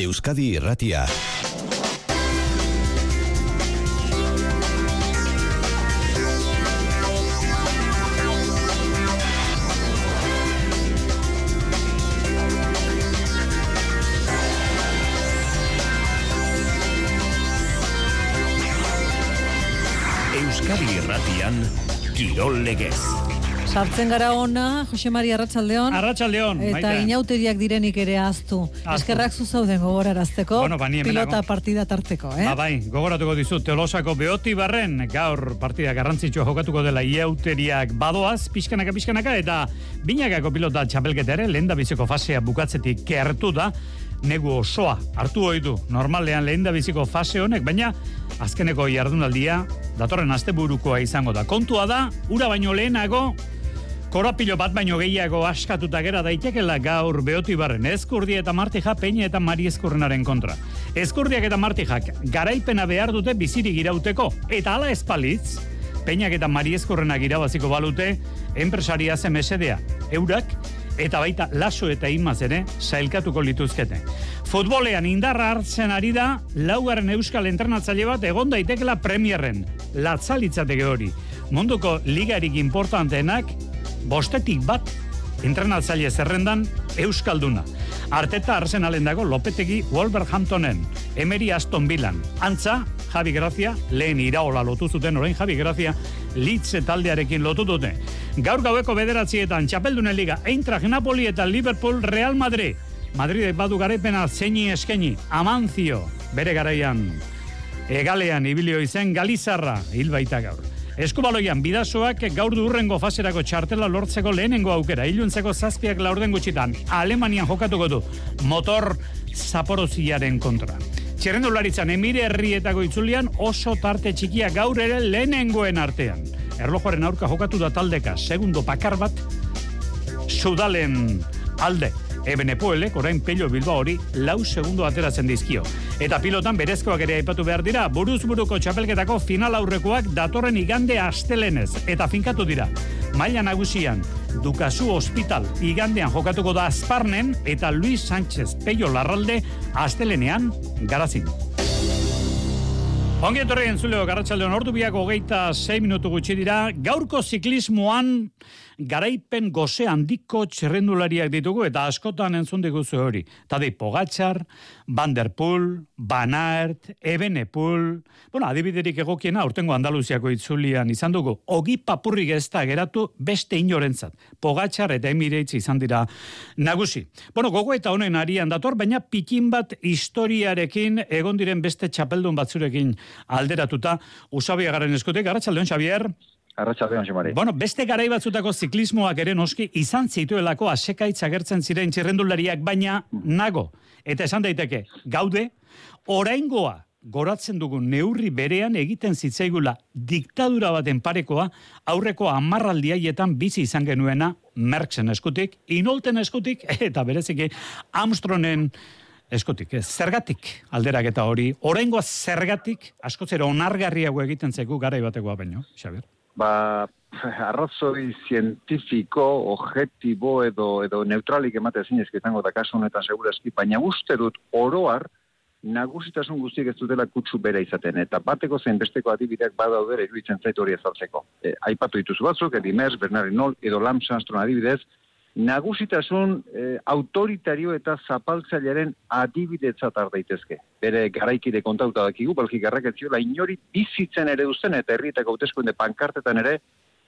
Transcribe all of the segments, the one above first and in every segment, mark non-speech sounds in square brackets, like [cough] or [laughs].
Euskadi Irratia. Euskadi Irratian Kirol Legez. Sartzen gara ona, Jose Maria Arratsaldeon. Arratsaldeon, Eta Maite. inauteriak direnik ere aztu. Eskerrak zu zauden gogorarazteko. Bueno, ba, pilota partida tarteko, eh? Ba, bai, gogoratuko dizut, Tolosako behoti barren, gaur partida garrantzitsua jokatuko dela iauteriak badoaz, pixkanaka, pixkanaka, eta binakako pilota txapelketa ere, lehen da biziko fasea bukatzetik gertu da, negu osoa hartu ohi du normalean lehen da biziko fase honek, baina azkeneko jardunaldia datorren asteburukoa izango da. Kontua da, ura baino lehenago, Korapilo bat baino gehiago askatuta gera daitekela gaur behoti barren Ezkurdia eta Martija Peña eta Mari Ezkurrenaren kontra. Ezkurdiak eta Martijak garaipena behar dute bizirik irauteko. Eta hala espalitz, Peñak eta Mari Ezkurrenak irabaziko balute enpresaria zemesedea. Eurak eta baita laso eta imaz ere sailkatuko lituzkete. Futbolean indarra hartzen ari da laugarren euskal entrenatzaile bat egon daitekela premierren. Latzalitzateke hori. Munduko ligarik importanteenak bostetik bat entrenatzaile zerrendan Euskalduna. Arteta Arsenalen dago Lopetegi Wolverhamptonen, Emery Aston Villan, Antza, Javi Grazia, lehen iraola lotu zuten, orain Javi Grazia, Litze taldearekin lotu dute. Gaur gaueko bederatzietan, Txapeldunen Liga, Eintracht Napoli eta Liverpool Real Madrid. Madrid badu garaipena zeini eskeni, Amancio, bere garaian, egalean ibilio izen Galizarra, hil baita gaur. Eskubaloian bidasoak gaur du urrengo faserako txartela lortzeko lehenengo aukera. Iluntzeko zazpiak laurden gutxitan Alemanian jokatuko du motor zaporoziaren kontra. Txerrendularitzan emire herrietako itzulian oso tarte txikia gaur ere lehenengoen artean. Erlojoaren aurka jokatu da taldeka, segundo pakar bat, sudalen alde. Ebene Puelek, orain pello bilba hori, lau segundo ateratzen dizkio. Eta pilotan berezkoak ere aipatu behar dira, buruz buruko txapelketako final aurrekoak datorren igande astelenez. Eta finkatu dira, maila nagusian, Dukasu Hospital igandean jokatuko da Azparnen eta Luis Sánchez Peio Larralde astelenean garazin. Ongi etorri entzuleo garratxaldeon ordu biak hogeita 6 minutu gutxi dira. Gaurko ziklismoan garaipen goze handiko txerrendulariak ditugu eta askotan entzun diguzu hori. Tadei Pogatzar, Van der Poel, Van Aert, Ebenepul, bueno, adibiderik egokiena urtengo Andaluziako itzulian izan dugu. Ogi papurrik ez geratu beste inorentzat. Pogatzar eta Emirates izan dira nagusi. Bueno, gogo eta honen arian dator, baina pikin bat historiarekin egon diren beste txapeldun batzurekin alderatuta usabiagaren eskutik. Arratxaldeon, Xavier. Arratxaldeon, Xamari. Bueno, beste garai batzutako ziklismoak ere noski izan zituelako asekaitz agertzen ziren txirrendulariak, baina nago. Eta esan daiteke, gaude, oraingoa goratzen dugun neurri berean egiten zitzaigula diktadura baten parekoa aurreko amarraldiaietan bizi izan genuena Merckxen eskutik, Inolten eskutik [laughs] eta bereziki Armstrongen eskutik. Ez, zergatik alderak eta hori, oraingoa zergatik askotzera onargarriago egiten zaigu garai batekoa baino, Xabier? Ba, arrazoi zientifiko, objektibo edo, edo neutralik emate zinezke izango da kasu honetan segurazki, baina uste dut oroar nagusitasun guztiek ez dutela kutsu bera izaten, eta bateko zein besteko adibideak badaudera iruditzen zaitu hori ezaltzeko. E, aipatu dituzu batzuk, Edimers, Bernard Hinault, edo Lance Armstrong adibidez, nagusitasun e, autoritario eta zapaltzailearen adibidetzat har daitezke. Bere garaikide kontauta dakigu, balki garraketziola inori bizitzen ere duzten eta herrietako hauteskunde pankartetan ere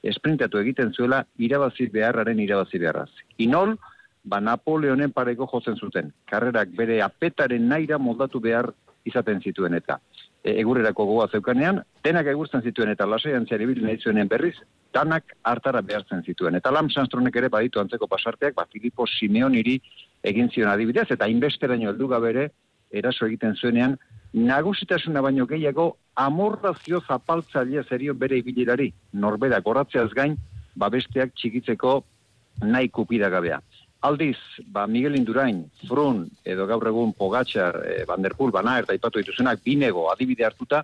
esprintatu egiten zuela irabazi beharraren irabazi beharraz. Inol, ba Napoleonen pareko jotzen zuten. Karrerak bere apetaren naira moldatu behar izaten zituen eta egurrerako gogoa zeukanean, denak egurtzen zituen eta lasaian zer ibil nahi zuenen berriz, danak hartara behartzen zituen. Eta Lance Armstrongek ere baditu antzeko pasarteak, ba Filippo Simeoniri egin zion adibidez, eta inbesteraino heldu gabe ere eraso egiten zuenean, nagusitasuna baino gehiago amorrazio zapaltzailea zerio bere ibilerari, norbera goratzeaz gain, ba besteak txikitzeko nahi kupidagabea. Aldiz, ba Miguel Indurain, Frun, edo gaur egun Pogatzar, e, Van der Poel, Van Aert, aipatu dituzenak, binego adibide hartuta,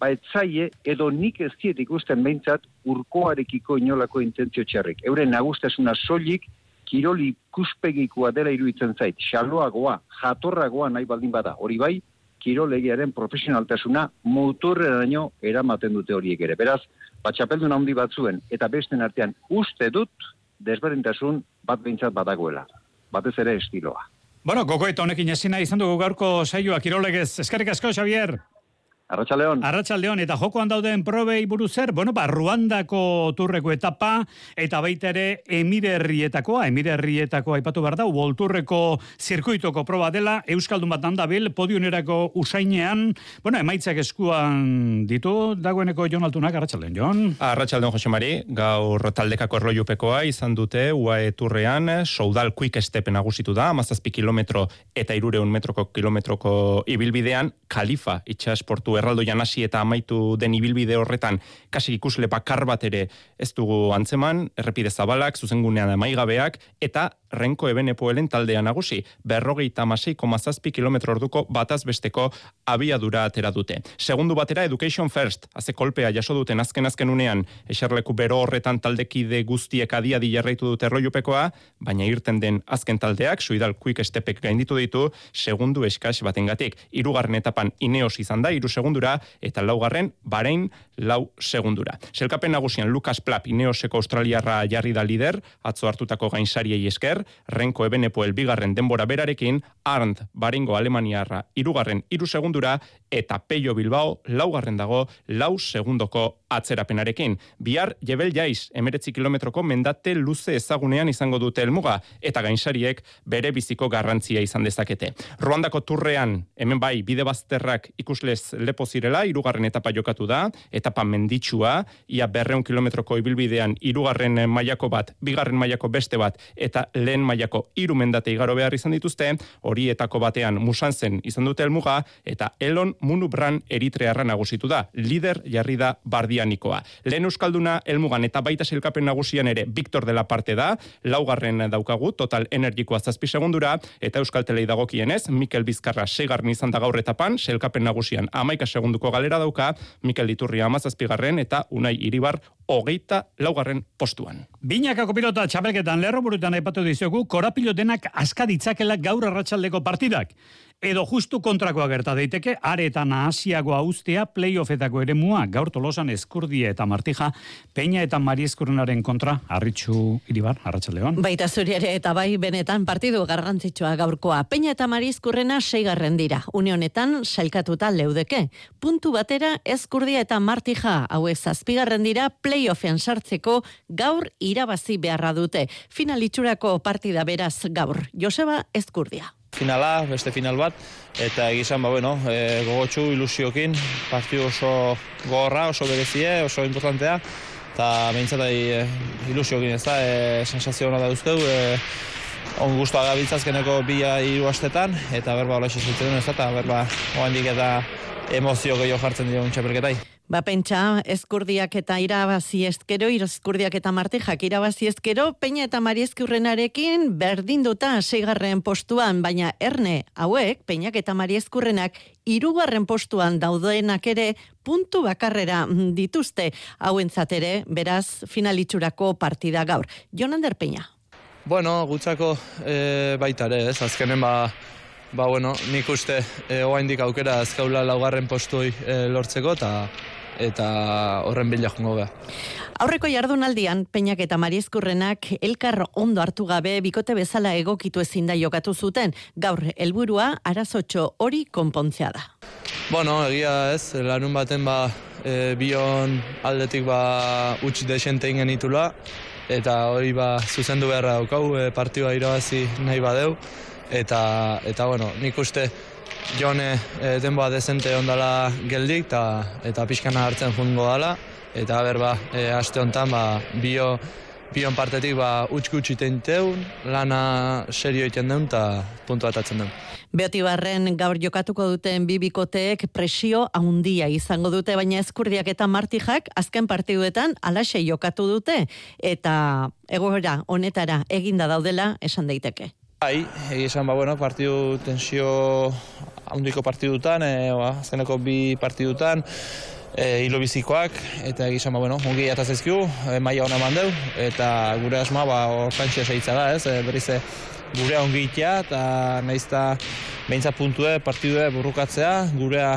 ba etzaie edo nik ez diet ikusten behintzat urkoarekiko inolako intentzio txarrik. Euren nagustasuna soilik kiroli kuspegikoa dela iruditzen zait, xaloagoa, jatorragoa nahi baldin bada, hori bai, kirolegiaren profesionaltasuna motorreraino eramaten dute horiek ere. Beraz, batxapeldun handi batzuen eta besten artean uste dut desberdintasun bat behintzat badagoela. Batez ere estiloa. Bueno, gogoeta honekin ezina izan dugu gaurko saioa kirolegez. Eskerrik asko, Xavier. Arratxaldeon. Arratxaldeon, eta jokoan dauden probei buruz zer, bueno, ba, Ruandako turreko etapa, eta baita ere emirerrietakoa, emirerrietakoa aipatu behar da, bolturreko zirkuitoko proba dela, Euskaldun bat handabil, podionerako usainean, bueno, emaitzak eskuan ditu, dagoeneko Jon Altunak, Arratxaldeon, Jon. Arratxaldeon, Jose Mari, gaur taldekako erloiupekoa izan dute, UAE turrean, soudal quick step nagusitu da, amazazpi kilometro eta irureun metroko kilometroko ibilbidean, kalifa itxasportu erraldo janasi eta amaitu den ibilbide horretan kasi ikusle bakar bat ere ez dugu antzeman, errepide zabalak, zuzengunean amaigabeak, eta renko ebenepoelen taldea nagusi, berrogeita masei komazazpi kilometro orduko bataz besteko abiadura atera dute. Segundu batera, Education First, haze kolpea jaso duten azken azken unean, eserleku bero horretan taldekide guztiek adia di jarraitu dute roiupekoa, baina irten den azken taldeak, suidal quick stepek gainditu ditu, segundu eskas batengatik. Hirugarren etapan ineos izan da, iru segundura, eta laugarren, barein, lau segundura. Selkapen nagusian Lucas Plap, ineoseko australiarra jarri da lider, atzo hartutako gainsariei esker, renko ebenepo elbigarren denbora berarekin, Arndt, baringo alemaniarra, irugarren, iru segundura, eta Peio Bilbao, laugarren dago, lau segundoko atzerapenarekin. Bihar, jebel jaiz, emeretzi kilometroko mendate luze ezagunean izango dute elmuga, eta gainsariek bere biziko garrantzia izan dezakete. Ruandako turrean, hemen bai, bide bazterrak ikuslez lepo zirela, irugarren etapa jokatu da, etapa menditsua, ia berreun kilometroko ibilbidean, irugarren mailako bat, bigarren mailako beste bat, eta lehen mailako hiru mendate igaro behar izan dituzte, horietako batean musan zen izan dute elmuga, eta Elon Munubran eritrearra nagusitu da, lider jarri da bardianikoa. Lehen euskalduna elmugan eta baita silkapen nagusian ere Victor de la parte da, laugarren daukagu, total energikoa zazpi segundura, eta euskaltelei dagokienez, Mikel Bizkarra segarren izan da gaur etapan, selkapen nagusian amaika segunduko galera dauka, Mikel Iturria amazazpigarren, eta Unai Iribar hogeita laugarren postuan. Binakako pilota txapelketan lerro burutan aipatu dizugu, korapilo denak askaditzakela gaur arratsaldeko partidak. Edo justu kontrakoa gerta daiteke, are eta nahasiagoa ustea playoffetako ere mua, gaur tolosan eskurdia eta martija, peina eta mari eskurrenaren kontra, arritxu iribar, arratsaldeon. Baita zuri ere eta bai benetan partidu garrantzitsua gaurkoa. Peina eta mari eskurrena seigarren dira. Unionetan sailkatuta leudeke. Puntu batera eskurdia eta martija hauek zazpigarren dira playoffen sartzeko gaur irabazi beharra dute. Finalitxurako partida beraz gaur. Joseba Eskurdia finala, beste final bat, eta egizan, ba, bueno, e, gogotxu, ilusiokin, partidu oso gorra, oso berezie, oso importantea, eta behintzat e, ilusiokin ez da, e, sensazio hona da duzteu, e, on guztua gabiltzazkeneko bia hiru astetan, eta berba hola esizitzen ez da, eta berba, oandik eta emozio gehiago jartzen dira txapelketai. Ba, pentsa, eskurdiak eta irabazi ezkero, eskurdiak eta martijak irabazi ezkero, peina eta mari eskurrenarekin berdin duta seigarren postuan, baina erne hauek, peinak eta mari eskurrenak, irugarren postuan daudenak ere, puntu bakarrera dituzte, hauentzat ere, beraz, finalitxurako partida gaur. Jonander Peña. Bueno, gutzako e, baitare, ez, azkenen ba, ba bueno, nik uste e, oaindik aukera azkaula laugarren postui e, lortzeko, eta eta horren bila jongo beha. Aurreko jardunaldian, Peñak eta Mariezkurrenak elkar ondo hartu gabe bikote bezala egokitu ezin da jokatu zuten, gaur helburua arazotxo hori konpontzea da. Bueno, egia ez, lanun baten ba, e, bion aldetik ba, utx desente ingen itula, eta hori ba, zuzendu beharra daukau, e, partioa irabazi nahi badeu, eta, eta bueno, nik uste jone e, denboa dezente ondala geldik eta eta pixkana hartzen jungo dala. Eta berba e, aste hontan ba bio bion partetik ba utz gutxi teun lana serio egiten den ta puntu atatzen den Beoti barren gaur jokatuko duten bibikoteek presio handia izango dute, baina eskurdiak eta martijak azken partiduetan alaxe jokatu dute, eta egora honetara eginda daudela esan daiteke. Bai, esan ba, bueno, partidu tensio handiko partidutan, e, ba, azkeneko bi partidutan, e, hilo bizikoak, eta egizan, ba, bueno, ongi atazezkiu, e, maia hona mandeu, eta gure asma, ba, orkantxe seitza da, ez, e, berriz, e, gure ongi itea, eta nahizta behintzat puntue, partidue burrukatzea, gurea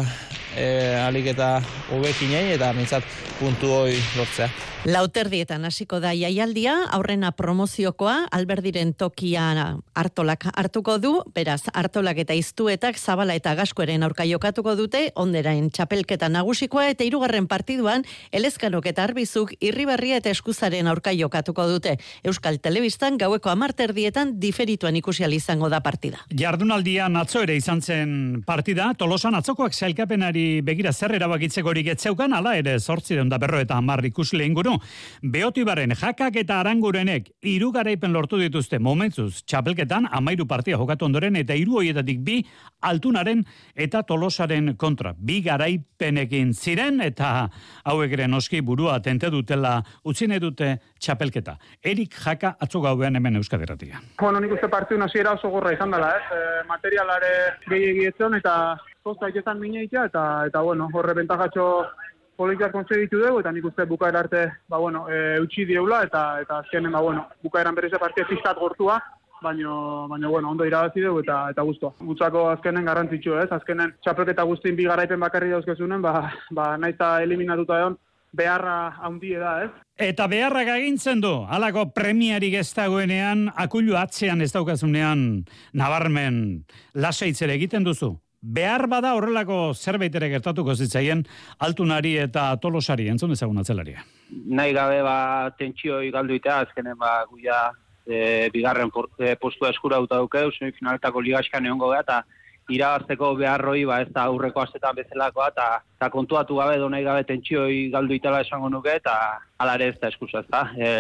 e, alik eta hobekinei, eta behintzat puntu hoi lortzea. Lauterdietan hasiko da jaialdia, aurrena promoziokoa, alberdiren tokia hartolak hartuko du, beraz, hartolak eta iztuetak zabala eta gaskoeren aurka jokatuko dute, onderain txapelketa nagusikoa eta irugarren partiduan, elezkanok eta arbizuk irribarria eta eskuzaren aurka jokatuko dute. Euskal Telebistan gaueko amarterdietan diferituan ikusial izango da partida. Jardunaldian atzo ere izan zen partida, tolosan atzokoak zailkapenari begira zer erabakitzeko etzeukan, ala ere sortzireun da berro eta amar ikusile inguru, bueno, beotibaren jakak eta arangurenek hiru garaipen lortu dituzte momentzuz txapelketan amairu partia jokatu ondoren eta hiru hoietatik bi altunaren eta tolosaren kontra. Bi garaipenekin ziren eta hauek ere noski burua tente dutela utzine dute txapelketa. Erik jaka atzo gauean hemen euskaderatia. Bueno, nik uste partiu nasiera oso gorra izan dela, ez? E, materialare gehiagietzen eta kosta itetan mineitea eta, eta bueno, horre bentajatxo politikak konsegitu dugu, eta nik uste bukaera arte, ba, bueno, e, utxi dieula, eta, eta azkenen, ba, bueno, bukaeran berriz partia fiskat gortua, baino, baino, bueno, ondo irabazi dugu, eta, eta guztua. Gutzako azkenen garrantzitsu, ez? Azkenen, txapelketa guztin bi garaipen bakarri dauzkezunen, ba, ba, naizta eliminatuta egon, beharra handie da, ez? Eta beharrak agintzen du, alako premiarik ez dagoenean, akullu atzean ez daukazunean, nabarmen, lasaitzere egiten duzu behar bada horrelako zerbait ere gertatuko zitzaien altunari eta tolosari, entzun ezagun atzelaria. Nahi gabe ba tentsioi galduitea, azkenen ba guia e, bigarren e, postua eskura duta dukeu, finaltako ligaskan egongo gara, eta irabazteko beharroi, ba ez da aurreko astetan bezalakoa, eta, eta kontuatu gabe, do nahi gabe tentsioi galdu itela esango nuke, eta alare ez da eskusa, ez da. E,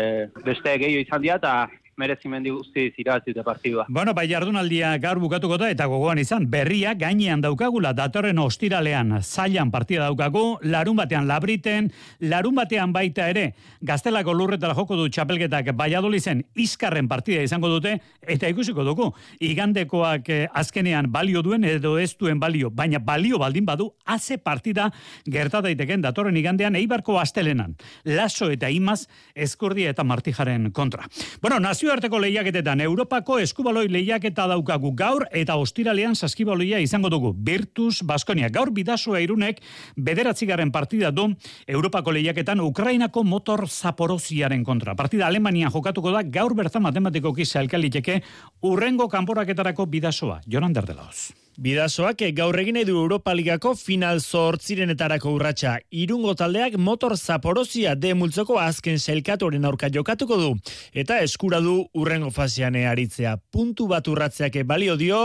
beste gehiago izan dira, eta merezimendi guzti irabazi dute partidua. Bueno, bai jardunaldia gaur bukatuko da eta gogoan izan berria gainean daukagula datorren ostiralean zailan partida daukagu, larun batean labriten, larun batean baita ere gaztelako lurretara joko du txapelketak zen izkarren partida izango dute eta ikusiko dugu. Igandekoak eh, azkenean balio duen edo ez duen balio, baina balio baldin badu haze partida gerta daiteken datorren igandean eibarko astelenan. Laso eta imaz eskurdia eta martijaren kontra. Bueno, nazio nazioarteko lehiaketetan Europako eskubaloi lehiaketa daukagu gaur eta ostiralean saskibaloia izango dugu. Virtus Baskonia gaur bidasua irunek bederatzigarren partida du Europako lehiaketan Ukrainako motor zaporoziaren kontra. Partida Alemania jokatuko da gaur bertan matematikoki zailkaliteke urrengo kanporaketarako bidasoa. Jonan Derdelaoz. Bidasoak gaur egin edu Europa Ligako final zortzirenetarako urratsa. Irungo taldeak motor zaporozia de multzoko azken selkatoren aurka jokatuko du. Eta eskura du urrengo fasean aritzea. Puntu bat urratzeak balio dio,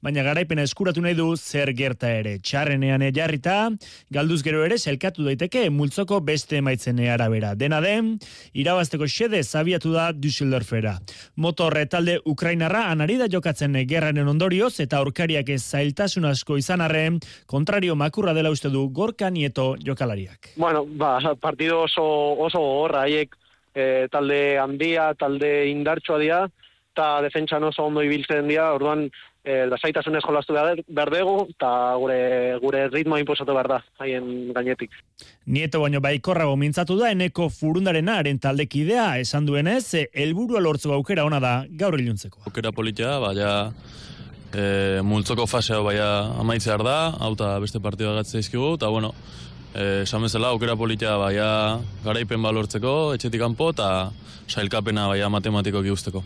baina garaipena eskuratu nahi du zer gerta ere. Txarrenean jarrita, galduz gero ere selkatu daiteke multzoko beste emaitzen arabera. Dena den, irabazteko xede zabiatu da Düsseldorfera. Motor talde Ukrainarra anarida jokatzen gerraren ondorioz eta aurkariak ez zailtasun asko izan arren, kontrario makurra dela uste du gorka nieto jokalariak. Bueno, ba, partido oso, oso horra, haiek e, talde handia, talde indartsua dira, eta defentsan oso ondo ibiltzen dira, orduan e, lasaitasunez jolastu behar dugu, eta gure, gure ritmoa inposatu behar da, haien gainetik. Nieto baino baikorrago mintzatu da, eneko furundaren haren taldekidea, esan duenez, helburua lortzu aukera ona da gaur iluntzeko. Aukera politia, baina e, multzoko fasea baia amaitzear da, hau eta beste partida gatze izkigu, eta bueno, e, esan bezala, aukera politia baia garaipen balortzeko, etxetik kanpo eta sailkapena baia matematiko guzteko.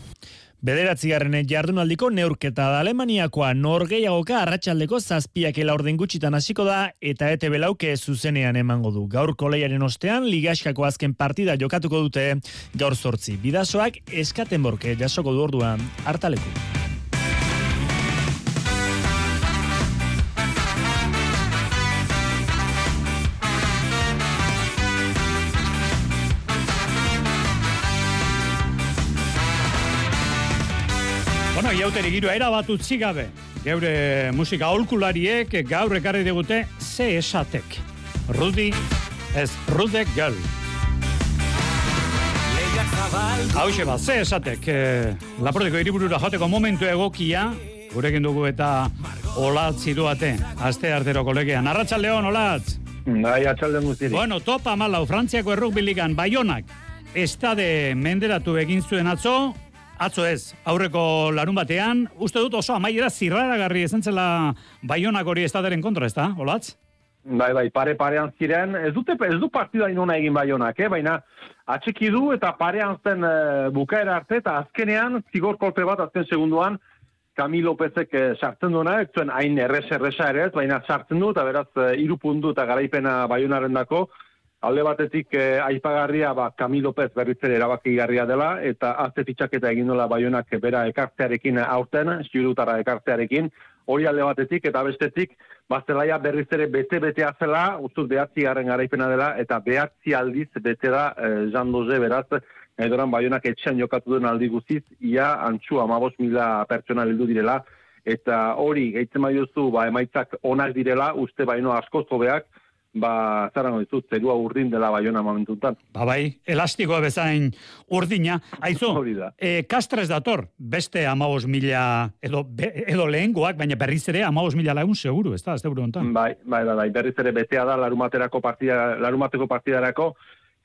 Bederatzi garrene jardunaldiko neurketa da Alemaniakoa norgeiagoka arratsaldeko zazpiak ela orden gutxitan hasiko da eta ete belauke zuzenean emango du. Gaur koleiaren ostean ligaskako azken partida jokatuko dute gaur sortzi. Bidasoak eskaten borke jasoko du orduan hartaleku. Bueno, iauteri giroa era bat utzi gabe. Geure musika aholkulariek gaur ekarri digute ze esatek. Rudi ez Rudek Girl. Hau ba, ze esatek. Eh, Lapordeko iriburura joteko momentu egokia, gurekin dugu eta olatzi duate, aste artero kolegean. Arratxaldeon, olatz! Bai, atxalden guztiri. Bueno, topa malau, Frantziako errukbiligan, Baionak, estade menderatu egin zuen atzo, atzo ez, aurreko larun batean, uste dut oso amaiera zirraragarri ezen zela Baionak hori estaderen kontra, ez da, olatz? Bai, bai, pare parean ziren, ez dute ez du partida inona egin baionak, eh? baina atxeki du eta parean zen e, bukaera arte eta azkenean zigor kolpe bat azken segunduan Camilo Lopezek e, sartzen duena, ez zuen hain errez erresa ere baina sartzen du eta beraz e, iru puntu eta garaipena baionaren dako, alde batetik e, aipagarria ba, Camilo Lopez berriz ere erabaki garria dela eta azte fitxaketa egin dola baionak bera ekartzearekin aurten, ziurutara ekartzearekin, hori alde batetik eta bestetik Bazelaia berriz ere bete-betea zela, ustuz behatzi garen garaipena dela, eta behatzi aldiz bete da e, Jean Doze beraz, edoran baionak etxean jokatu duen aldi guztiz, ia antxu amabos mila pertsona heldu direla, eta hori, gaitzen duzu ba, emaitzak onak direla, uste baino asko zobeak, ba, zara noizu, zerua urdin dela baiona momentuntan. Ba bai, elastikoa bezain urdina. Aizu, e, kastres dator, beste amabos mila, edo, be, edo lehengoak, baina berriz ere amabos mila lagun seguru, ez da, ez da Bai, bai, bai, bai, berriz ere betea da larumaterako partida, larumateko partidarako,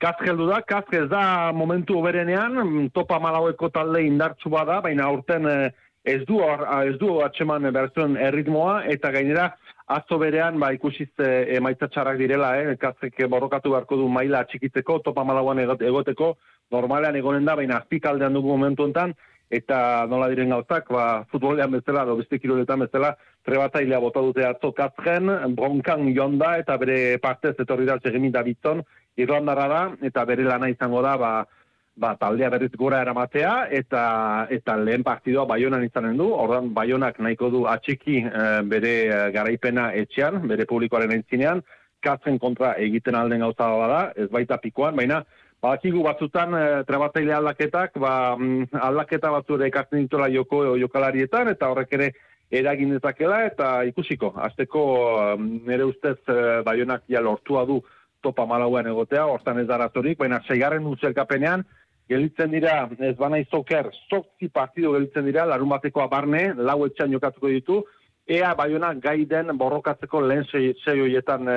Kazgeldu da, kazgez da momentu oberenean, topa malaueko talde indartsu bada, baina aurten eh, ez du, ez du atxeman berzuen erritmoa, eta gainera, Azo berean, ba, ikusiz e, emaitza txarrak direla, eh? kazek borrokatu beharko du maila txikitzeko, topa malauan egoteko, normalean egonen da, baina azpikaldean dugu momentu enten, eta nola diren gauzak, ba, futbolean bezala, do beste kiroletan bezala, trebatailea bota dute atzo kazgen, bronkan joan da, eta bere partez etorri da txegemin da bitzon, Irlandarra da, eta bere lana izango da, ba, ba, taldea berriz gora eramatea, eta eta lehen partidoa Baionan izanen du, ordan Baionak nahiko du atxiki e, bere eh, garaipena etxean, bere publikoaren entzinean, katzen kontra egiten alden gauza da, ez baita pikoan, baina badakigu batzutan e, trebatzaile aldaketak, ba, mm, aldaketa batzure ekartzen dituela joko jokalarietan, eta horrek ere eragin dezakela, eta ikusiko, azteko nire ustez e, Baionak ja lortua du topa malauan egotea, hortan ez darazorik, baina seigarren utzelkapenean, gelitzen dira, ez bana izoker, zokzi partido gelitzen dira, larun bateko abarne, lau etxan jokatuko ditu, ea baiona gaiden borrokatzeko lehen zei horietan e,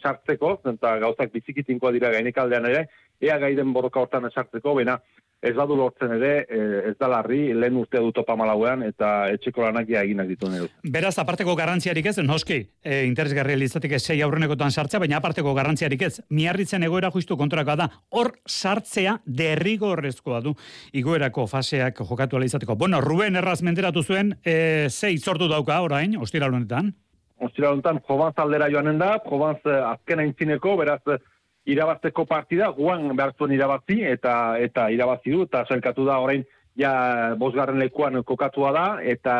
sartzeko, eta gauzak bizikitinkoa dira gainekaldean ere, ea gaiden borroka hortan sartzeko, baina ez badu lortzen ere, e, ez da larri, lehen urtea du topa malauean, eta etxeko lanak ja eginak ditu nire. Beraz, aparteko garrantziarik ez, noski, e, interesgarri elizatik ez sei aurrenekotan sartzea, baina aparteko garrantziarik ez, miarritzen egoera justu kontrakoa da, hor sartzea derrigo horrezkoa du, igoerako faseak jokatu izateko. Bueno, Ruben erraz menderatu zuen, e, zei sortu dauka orain, ostira honetan? Ostira honetan, Provence aldera joanen da, Provence azken aintzineko, beraz, irabazteko partida, guan behar zuen irabazi, eta eta irabazi du, eta zelkatu da orain, ja, bosgarren lekuan kokatua da, eta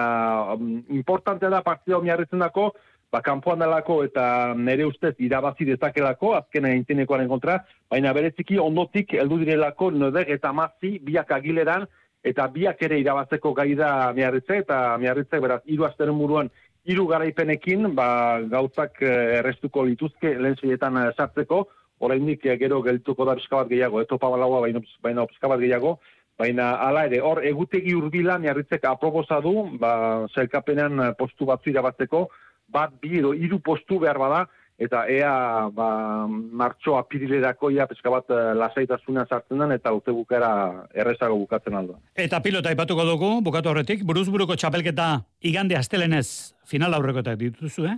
um, importante da partida omiarritzen dako, ba, kanpoan dalako eta nere ustez irabazi dezakelako, azkena intzinekoaren kontra, baina bereziki ondotik heldu direlako nodeg eta mazi biak agileran, eta biak ere irabazeko gai da miarritze, eta miarritze beraz, hiru asteren buruan, hiru garaipenekin, ba, gauzak eh, errestuko lituzke lehen eh, sartzeko, oraindik eh, gero geltuko da pizka bat gehiago, eto pabalagoa baina, baina pizka bat gehiago, baina hala ere, hor egutegi urbila miarritzek aproposa du, ba, zelkapenean eh, postu batzu irabatzeko, bat bi edo hiru postu behar bada, eta ea ba, martxo apirilerako ia pizka bat eh, lasaitasuna sartzen den, eta urte bukera errezago bukatzen aldo. Eta pilota ipatuko dugu, bukatu horretik, buruzburuko txapelketa igande astelenez final aurrekotak dituzu, eh?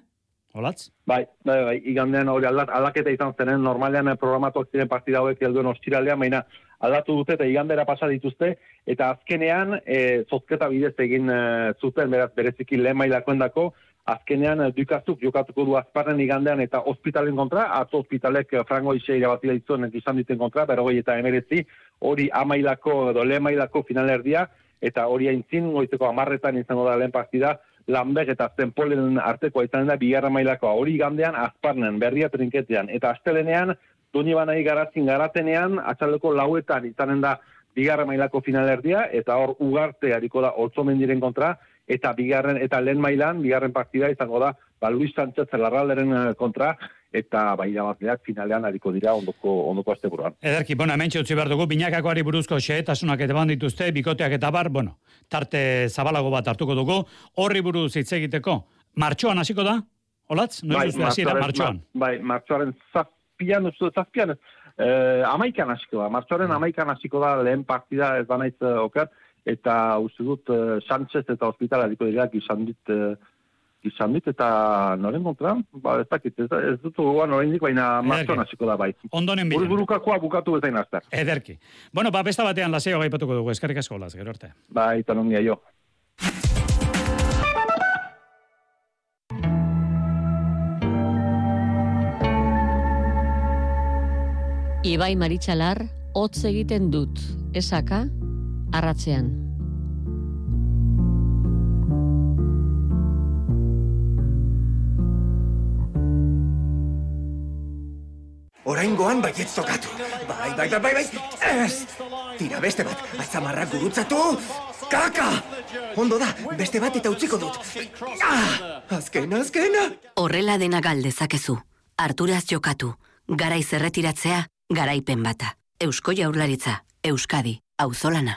Olatz? Bai, bai, bai, igandean hori aldat, aldaketa izan zenen, normalean programatuak ziren partida hauek helduen ostiralean, baina aldatu dute eta igandera pasa dituzte, eta azkenean, e, zozketa bidez egin e, zuten, beraz, bereziki lehen mailakoen dako, azkenean e, dukazuk jokatuko du azparren igandean eta ospitalen kontra, atzo ospitalek e, frango ise irabatila izuen izan diten kontra, berrogei eta emeretzi, hori amailako, edo lehen mailako finalerdia, eta hori aintzin, goizeko amarretan izango da lehen partida, Lambek eta Zenpolen artekoa izan da bigarra mailakoa hori gandean azparnen berria trinketean eta astelenean doni banai garazin garatenean atxaldeko lauetan izanen da bigarra mailako finalerdia eta hor ugarte hariko da otzo mendiren kontra eta bigarren eta lehen mailan bigarren partida izango da ba Luis Sánchez Larralderen eh, kontra eta bai irabazleak finalean hariko dira ondoko ondoko asteburuan. Ederki, bueno, hementxe utzi behar dugu, binakakoari buruzko xehetasunak eta bandituzte, bikoteak eta bar, bueno, tarte zabalago bat hartuko dugu, horri buruz hitz egiteko, martxoan hasiko da, Olatz, noiz duzu hasiera martxoan? ma- Bai, martxoaren zazpian, uste dut zazpian, eh, amaikan hasiko da. Martxoaren amaikan hasiko da lehen partida ez da naiz eh, oker, eta uste dut eh, Sánchez eta Hospitala diko dira izan dit, eh, izan dit, eta noren kontra, ba, ez dakit, ez, ez dut gogoan oraindik, baina martxoan hasiko da bai. Ondonen bilan. burukakoa bukatu bezain azter. Ederki. Bueno, ba, besta batean laseo gaipatuko dugu, eskerrik asko, Olatz, gero arte. Bai, eta nondia jo. Ibai Maritxalar, hotz egiten dut, esaka, arratzean. Oraingoan baietz tokatu. Bai, bai, bai, bai, bai. Ez! Tira beste bat, atzamarrak gurutzatu. Kaka! Ondo da, beste bat eta utziko dut. Ah! Azkena, azkena! Horrela dena galdezakezu. Arturaz jokatu. Garaiz erretiratzea, garaipen bata. Eusko jaurlaritza, Euskadi, auzolana.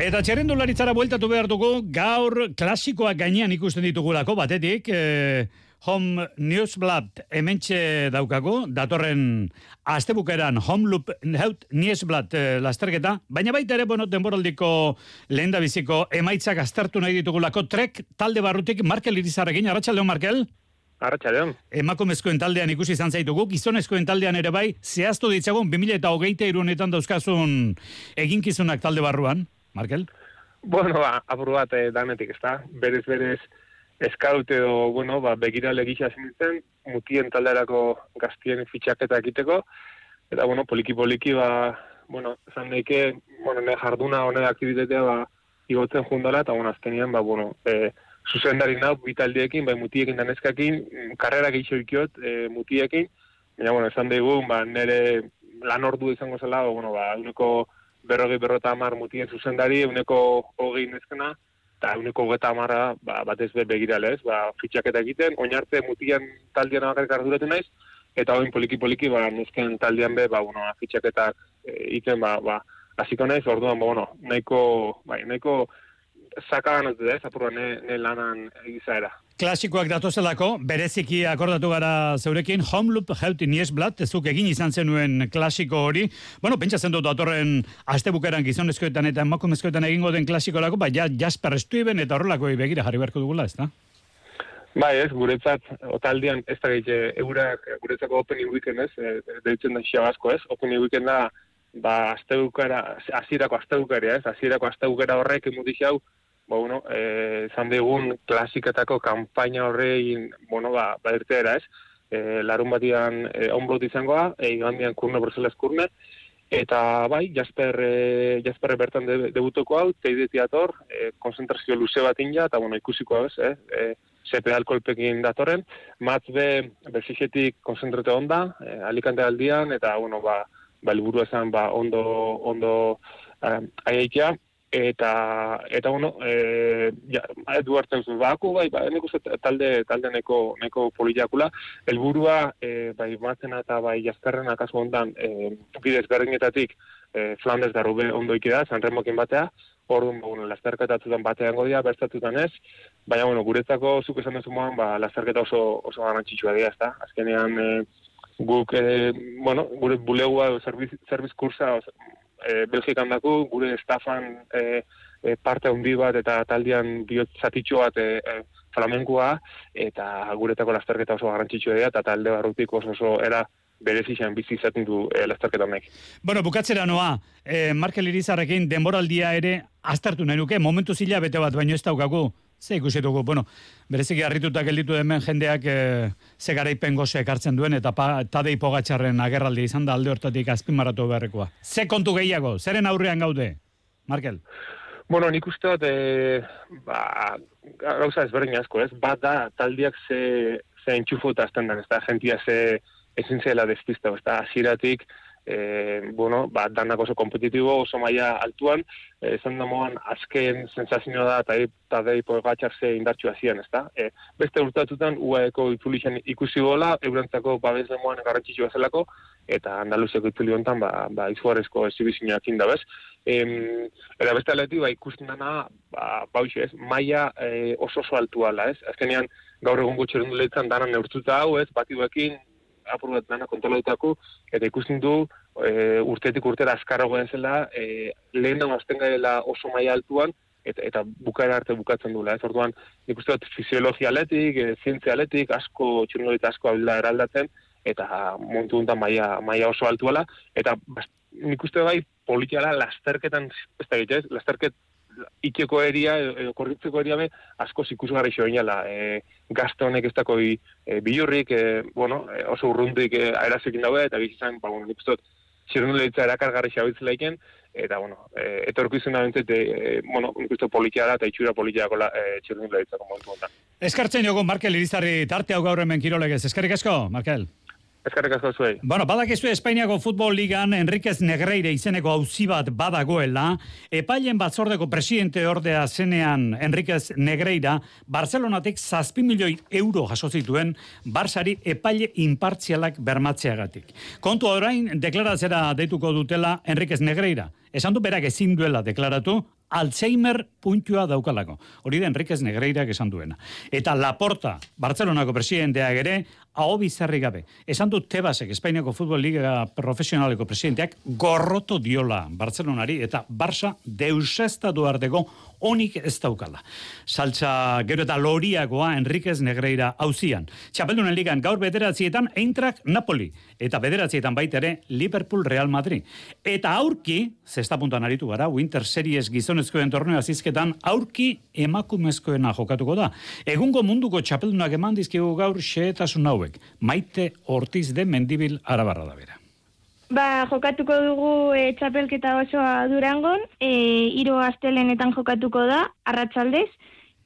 Eta txerrendularitzara bueltatu behar dugu, gaur klasikoak gainean ikusten ditugulako batetik, eh, Home Newsblad hementxe daukagu, datorren astebukeran Home Loop Health Newsblad eh, lasterketa, baina baita ere, bueno, denboraldiko lehen biziko emaitzak aztertu nahi ditugulako, trek talde barrutik Markel Irizarrekin, Arratxaldeon Markel? Arratxaldeon. Emakumezkoen taldean ikusi izan zaitugu, gizonezkoen taldean ere bai, zehaztu ditzagun 2000 eta hogeita irunetan dauzkazun eginkizunak talde barruan, Markel? Bueno, ba, apur bat eh, danetik, ez da? Berez, berez, eskaut edo, bueno, ba, begirale gisa zintzen, mutien talderako gaztien fitxaketa egiteko, eta, bueno, poliki-poliki, ba, bueno, esan daike, bueno, ne jarduna, hone aktivitatea, ba, igotzen jundala, eta, bueno, azkenean, ba, bueno, e, zuzendari nau, bitaldiekin, bai, mutiekin da neskakin, mm, karrera gehiago ikiot, e, mutiekin, baina, bueno, esan daigu, ba, nire lan ordu izango zela, ba, bueno, ba, uneko berrogei berrota amar mutien zuzendari, uneko hogei neskena, eta uneko hogeta amarra, ba, batez be begirale, ez, ba, fitxaketa egiten, oinarte mutian taldean bakarrik arduratu naiz, eta oin poliki-poliki, ba, nesken taldean be, ba, bueno, fitxaketak e, ba, ba, hasiko naiz, orduan, ba, bueno, nahiko, bai, nahiko sakagan ez dut, ez, apurra ne, ne lanan egizaera. Klasikoak datozelako, bereziki akordatu gara zeurekin, Home Loop Health Niesblat, ezuk egin izan zenuen klasiko hori. Bueno, pentsatzen dut datorren astebukeran gizonezkoetan eta emakumezkoetan egingo den klasikorako, ba, ja, Jasper Stuyven eta horrelako begira jarri beharko dugula, ez da? Bai, ez, guretzat, otaldian, ez da gehiago, eurak, guretzako opening weekend ez, e, deitzen da xia asko ez, opening weekend da, ba, asteukara, azirako asteukara ez, azirako asteukara horrek emuti xau, ba, bueno, eh, zan digun klasiketako kanpaina horrein, bueno, ba, ba irteera, ez? E, larun batian e, onblot izangoa, e, igandian kurne Bruselas kurne, eta bai, Jasper, e, Jasper bertan de, debutuko hau, teide teator, e, konzentrazio luze bat inja, eta bueno, ikusiko ez, eh? E, sepe alkoholpekin datorren, matz be, bersixetik konzentrate onda, e, alikante aldian, eta bueno, ba, ba, liburu esan, ba, ondo, ondo, um, aiaitea, eta eta bueno eh ja edu hartzen zu. Baku bai ba nik uste talde talde neko neko politakula helburua eh bai matzena eta bai jaskarrena kasu hondan eh bidez berdinetatik eh Flandes da Rube ondo ikida San Remokin batea. Orduan, ba, bueno, lasterketatzutan bateango dira, bertatutan ez, baina, bueno, guretzako zuk esan duzu moan, ba, lasterketa oso, oso garrantzitsua dira, ez da? Azkenean, e, guk, e, bueno, gure bulegua, serviz, serviz kursa, e, Belgikan daku, gure estafan e, e, parte handi bat eta taldean bihot zatitxo bat e, e, flamenkoa, eta guretako lasterketa oso garrantzitsua dira, eta talde barrutik oso oso era berezizan bizi izaten du e, lasterketa honek. Bueno, bukatzera noa, eh, Markel Irizarrekin denboraldia ere aztertu nahi nuke, momentu zila bete bat baino ez daukagu, ze ikusi dugu, bueno, bereziki harrituta gelditu hemen jendeak e, ze garaipen goze ekartzen duen, eta pa, tadei pogatxarren agerraldi izan da alde hortatik azpimarratu beharrekoa. Ze kontu gehiago, zeren aurrean gaude, Markel? Bueno, nik uste dut, e, ba, gauza ezberdin asko, ez? Bat da, taldiak ze, ze entxufo eta azten den, ez da, jentia ze ezin zela despista, ez da, hasieratik e, bueno, ba, danak oso kompetitibo, oso maila altuan, e, da moan, azken sensazioa da, eta eta dei poegatxarze indartxu zian, ez da? E, beste urtatutan, UAEko itulixen ikusi gola, eurantzako babes demoan garrantzitsua zelako, eta Andaluzeko ituli hontan ba, ba izugarrezko esibizioak inda bez. Em, eta beste aleti, ba, ikusten dana, ba, bauxe ez, maia e, oso oso altu ala, ez? Azkenean, gaur egun gutxeren duletan dana neurtuta hau, ez, batiuekin, apur bat dana kontrolatutako, eta ikusten du e, urtetik urtera azkarragoen zela, e, lehen dago azten gaela oso maila altuan, eta, eta bukaera arte bukatzen duela. Ez orduan, nik uste dut fisiologia aletik, e, zientzia aletik, asko, txurnolita asko abila eraldatzen, eta montu duntan maia, maia oso altuala, eta bas, nik uste bai politiala lasterketan, ez da egitez, lasterket itxeko eria, edo korritzeko eria be, asko zikusgarri xo inala. E, gazte honek ez dako e, bilurrik, e, bueno, e, oso urrundik e, aerazekin daue, eta gizizan, ba, bueno, nik uste txirrunduleitza erakargarri xabitzleiken, eta, bueno, e, da bentzete, e, bueno, nik uste politiara eta itxura politiako e, txirrunduleitzako momentu honetan. Eskartzen jogun, Markel Irizarri, tarte hau gaur hemen kirolegez. Eskarrik asko, Markel. Eskarrik asko zuei. Bueno, badakizu Espainiako Futbol Ligan Enriquez Negreire izeneko auzi bat badagoela, epailen batzordeko presidente ordea zenean Enriquez Negreira, Barcelonatik zazpi milioi euro jaso zituen Barsari epaile impartzialak bermatzeagatik. Kontu orain deklaratzera deituko dutela Enriquez Negreira. Esan du berak ezin duela deklaratu, Alzheimer puntua daukalako. Hori da Enriquez Negreirak esan duena. Eta Laporta, Barcelonako presidenteak ere, hau bizarri gabe. Esan du Tebasek, Espainiako Futbol Liga Profesionaleko presidenteak, gorroto diola Barcelonari eta Barça deusesta duarteko onik ez daukala. Saltza gero eta loriagoa Enriquez Negreira hauzian. Txapeldunen ligan gaur bederatzietan Eintrak Napoli eta bederatzietan baita ere Liverpool Real Madrid. Eta aurki, zesta puntuan aritu gara, Winter Series gizonezkoen torneo azizketan, aurki emakumezkoena jokatuko da. Egungo munduko txapeldunak eman dizkigu gaur xeetasun hauek. Maite Ortiz de Mendibil Arabarra da bera. Ba, jokatuko dugu e, txapelketa osoa durangon, e, iro astelenetan jokatuko da, arratsaldez,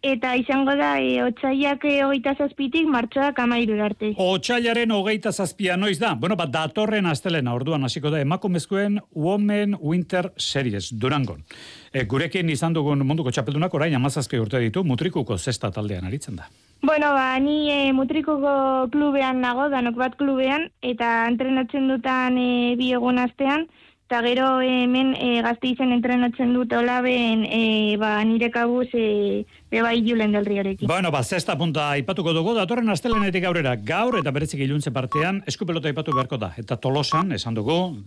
eta izango da e, otxaiak e, hogeita zazpitik martxoak amairu arte. Otxailaren hogeita zazpia noiz da? Bueno, bat datorren astelena orduan hasiko da emakumezkoen Women Winter Series durangon. E, gurekin izan dugun munduko txapeldunak orain amazazpi urte ditu, mutrikuko zesta taldean aritzen da. Bueno, ba, ni e, mutrikuko klubean nago, danok bat klubean, eta entrenatzen dutan e, bi egun astean, eta gero hemen e, gazte izen entrenatzen dut olaben e, ba, nire kabuz e, beba julen del riorekin. Bueno, ba, zesta punta ipatuko dugu, datorren astelenetik aurrera gaur eta berezik iluntze partean, eskupelota ipatu beharko da. Eta tolosan, esan dugu,